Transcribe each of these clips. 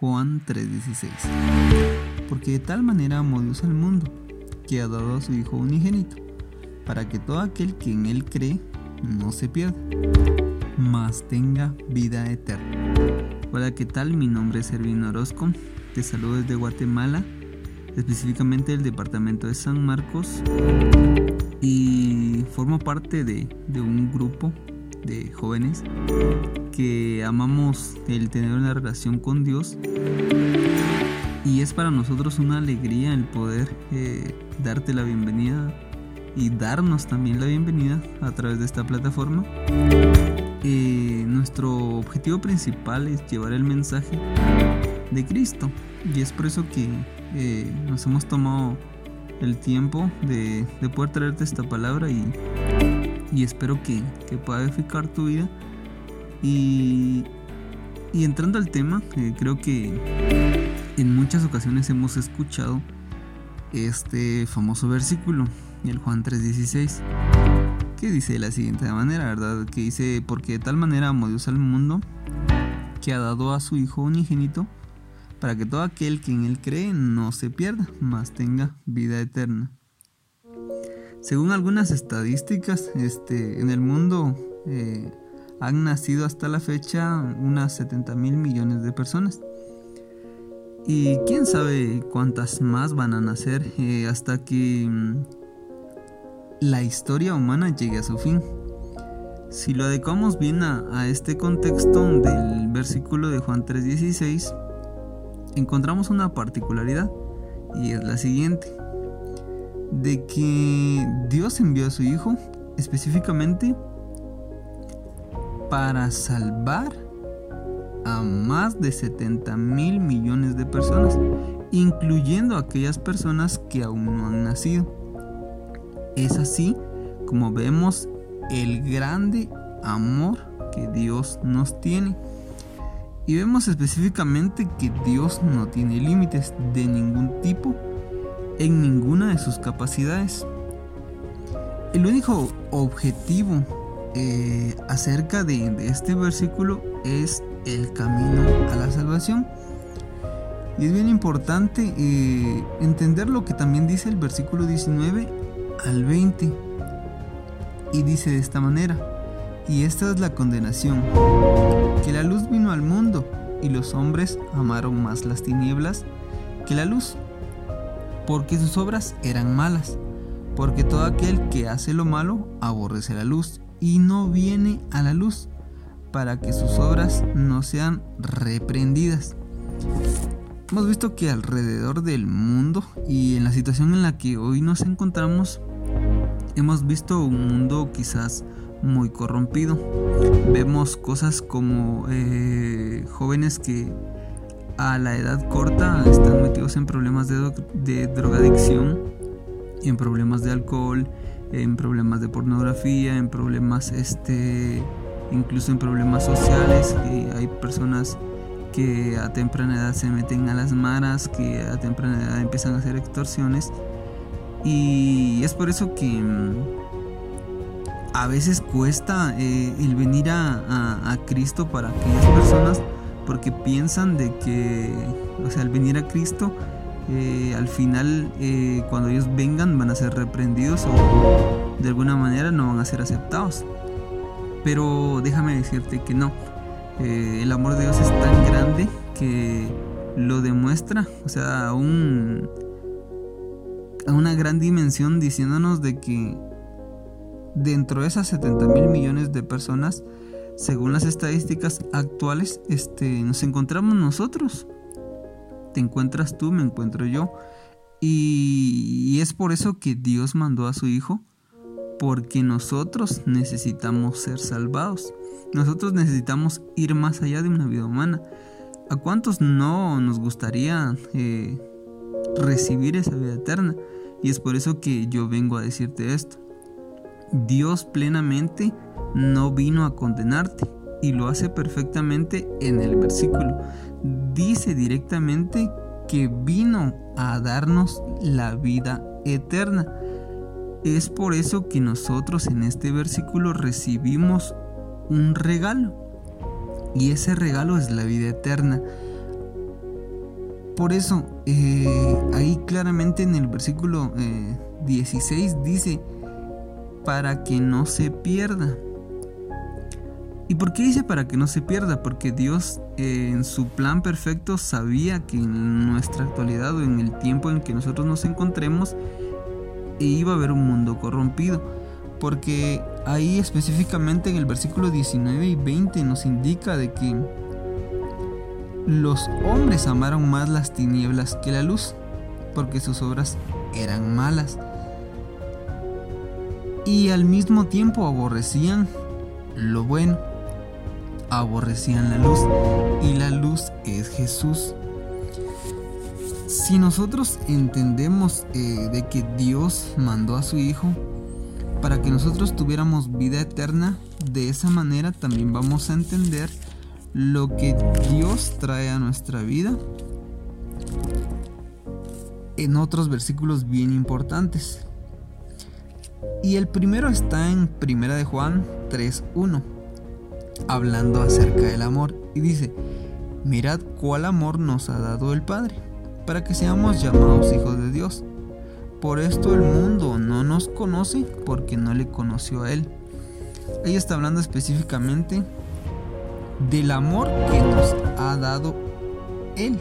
Juan 3:16. Porque de tal manera amó Dios al mundo, que ha dado a su Hijo unigénito, para que todo aquel que en Él cree no se pierda, mas tenga vida eterna. Hola, ¿qué tal? Mi nombre es Ervin Orozco, te saludo desde Guatemala, específicamente del departamento de San Marcos, y formo parte de, de un grupo de jóvenes que amamos el tener una relación con Dios y es para nosotros una alegría el poder eh, darte la bienvenida y darnos también la bienvenida a través de esta plataforma. Eh, nuestro objetivo principal es llevar el mensaje de Cristo y es por eso que eh, nos hemos tomado el tiempo de, de poder traerte esta palabra y y espero que, pueda edificar tu vida. Y, y entrando al tema, creo que en muchas ocasiones hemos escuchado este famoso versículo, el Juan 3:16, que dice de la siguiente manera, ¿verdad? Que dice, porque de tal manera amó Dios al mundo, que ha dado a su Hijo unigénito, para que todo aquel que en él cree no se pierda, mas tenga vida eterna. Según algunas estadísticas, este, en el mundo eh, han nacido hasta la fecha unas 70 mil millones de personas. Y quién sabe cuántas más van a nacer eh, hasta que mm, la historia humana llegue a su fin. Si lo adecuamos bien a, a este contexto del versículo de Juan 3:16, encontramos una particularidad y es la siguiente de que Dios envió a su Hijo específicamente para salvar a más de 70 mil millones de personas, incluyendo aquellas personas que aún no han nacido. Es así como vemos el grande amor que Dios nos tiene. Y vemos específicamente que Dios no tiene límites de ningún tipo en ninguna de sus capacidades. El único objetivo eh, acerca de, este versículo es el camino a la salvación. Y es bien importante eh, entender lo que también dice el versículo 19 al 20. Y dice de esta manera, y esta es la condenación, que la luz vino al mundo y los hombres amaron más las tinieblas que la luz porque sus obras eran malas, porque todo aquel que hace lo malo aborrece la luz y no viene a la luz, para que sus obras no sean reprendidas. Hemos visto que alrededor del mundo y en la situación en la que hoy nos encontramos, hemos visto un mundo quizás muy corrompido. Vemos cosas como eh, jóvenes que a la edad corta están metidos en problemas de, drogadicción, en problemas de alcohol, en problemas de pornografía, en problemas, este, incluso en problemas sociales. hay personas que a temprana edad se meten a las maras, que a temprana edad empiezan a hacer extorsiones. Y es por eso que mm, a veces cuesta eh, el venir a, a Cristo para aquellas personas porque piensan de que, o sea, al venir a Cristo, eh, al final, eh, cuando ellos vengan, van a ser reprendidos o de alguna manera no van a ser aceptados. Pero déjame decirte que no. Eh, el amor de Dios es tan grande que lo demuestra, o sea, a, un, a una gran dimensión diciéndonos de que dentro de esas 70 mil millones de personas, según las estadísticas actuales, este, nos encontramos nosotros. Te encuentras tú, me encuentro yo. Y, es por eso que Dios mandó a su Hijo, porque nosotros necesitamos ser salvados. Nosotros necesitamos ir más allá de una vida humana. ¿A cuántos no nos gustaría eh, recibir esa vida eterna? Y es por eso que yo vengo a decirte esto. Dios plenamente no vino a condenarte y lo hace perfectamente en el versículo. Dice directamente que vino a darnos la vida eterna. Es por eso que nosotros en este versículo recibimos un regalo. Y ese regalo es la vida eterna. por eso, eh, ahí claramente en el versículo 16 eh, dice, para que no se pierda. ¿Y por qué dice para que no se pierda? Porque Dios eh, en su plan perfecto sabía que en nuestra actualidad o en el tiempo en que nosotros nos encontremos iba a haber un mundo corrompido. Porque ahí específicamente en el versículo 19 y 20 nos indica de que los hombres amaron más las tinieblas que la luz, porque sus obras eran malas. Y al mismo tiempo aborrecían lo bueno, aborrecían la luz, y la luz es Jesús. Si nosotros entendemos eh, de que Dios mandó a su Hijo para que nosotros tuviéramos vida eterna, de esa manera también vamos a entender lo que Dios trae a nuestra vida en otros versículos bien importantes. Y el primero está en Primera de Juan 3:1, hablando acerca del amor y dice: Mirad cuál amor nos ha dado el Padre, para que seamos llamados hijos de Dios. Por esto el mundo no nos conoce porque no le conoció a él. Ahí está hablando específicamente del amor que nos ha dado Él.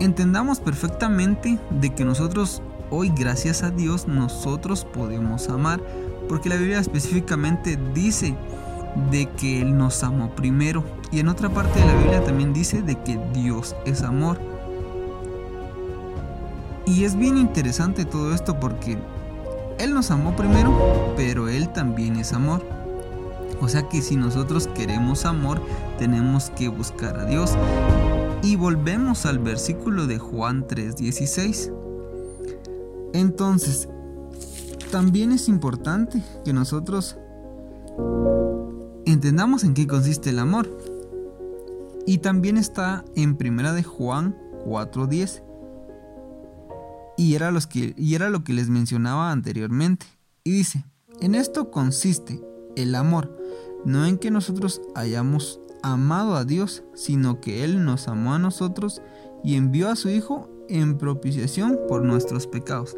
Entendamos perfectamente de que nosotros hoy, gracias a Dios, nosotros podemos amar, porque la Biblia específicamente dice de que Él nos amó primero. Y en otra parte de la Biblia también dice de que Dios es amor. Y es bien interesante todo esto porque Él nos amó primero, pero Él también es amor. O sea que si nosotros queremos amor, tenemos que buscar a Dios. Y volvemos al versículo de Juan 3:16. Entonces, también es importante que nosotros entendamos en qué consiste el amor. Y también está en primera de Juan 4:10. Y era, los que, y era lo que les mencionaba anteriormente. Y dice, en esto consiste el amor, no en que nosotros hayamos amado a Dios, sino que Él nos amó a nosotros y envió a su Hijo en propiciación por nuestros pecados.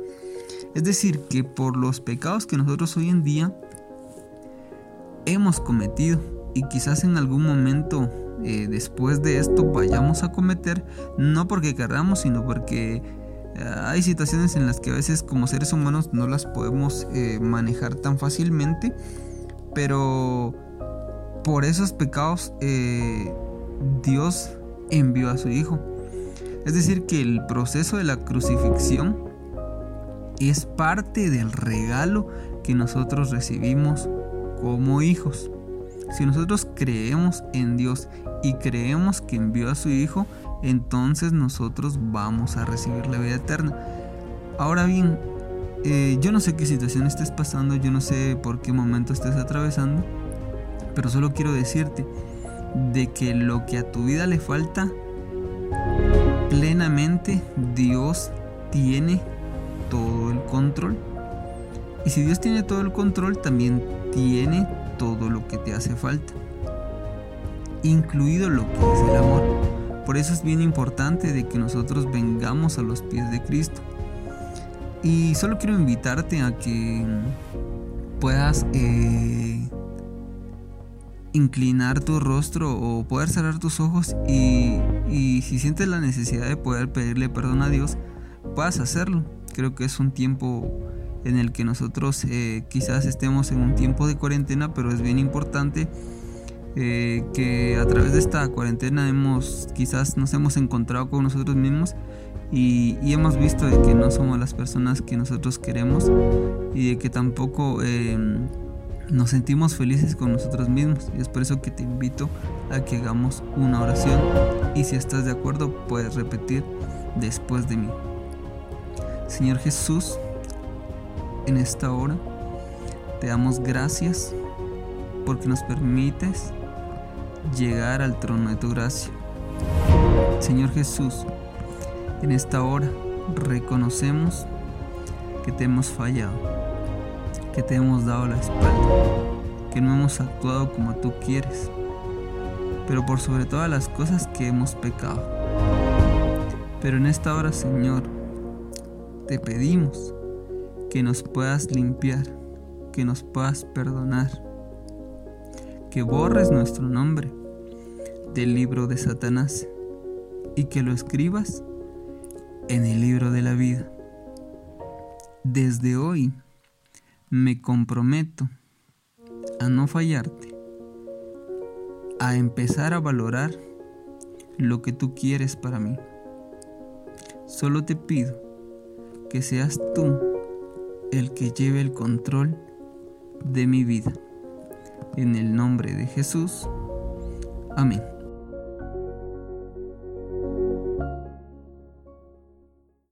Es decir, que por los pecados que nosotros hoy en día hemos cometido y quizás en algún momento eh, después de esto vayamos a cometer, no porque queramos, sino porque eh, hay situaciones en las que a veces como seres humanos no las podemos eh, manejar tan fácilmente, pero por esos pecados Dios envió a su Hijo. Es decir, que el proceso de la crucifixión es parte del regalo que nosotros recibimos como hijos. Si nosotros creemos en Dios y creemos que envió a su Hijo, entonces nosotros vamos a recibir la vida eterna. Ahora bien, eh, yo no sé qué situación estés pasando, yo no sé por qué momento estés atravesando, pero solo quiero decirte de que lo que a tu vida le falta, plenamente Dios tiene todo el control. Y si Dios tiene todo el control, también tiene todo lo que te hace falta, incluido lo que es el amor. Por eso es bien importante de que nosotros vengamos a los pies de Cristo. Y solo quiero invitarte a que puedas eh, inclinar tu rostro o poder cerrar tus ojos y, si sientes la necesidad de poder pedirle perdón a Dios, puedas hacerlo. Creo que es un tiempo en el que nosotros eh, quizás estemos en un tiempo de cuarentena, pero es bien importante eh, que a través de esta cuarentena hemos quizás nos hemos encontrado con nosotros mismos y, hemos visto que no somos las personas que nosotros queremos y de que tampoco em, nos sentimos felices con nosotros mismos. Y es por eso que te invito a que hagamos una oración. Y si estás de acuerdo, puedes repetir después de mí. Señor Jesús, en esta hora te damos gracias porque nos permites llegar al trono de tu gracia. Señor Jesús, en esta hora reconocemos que te hemos fallado que te hemos dado la espalda, que no hemos actuado como tú quieres, pero por sobre todas las cosas que hemos pecado. Pero en esta hora, Señor, te pedimos que nos puedas limpiar, que nos puedas perdonar, que borres nuestro nombre del libro de Satanás y que lo escribas en el libro de la vida. Desde hoy me comprometo a no fallarte, a empezar a valorar lo que tú quieres para mí. Solo te pido que seas tú el que lleve el control de mi vida. En el nombre de Jesús. Amén.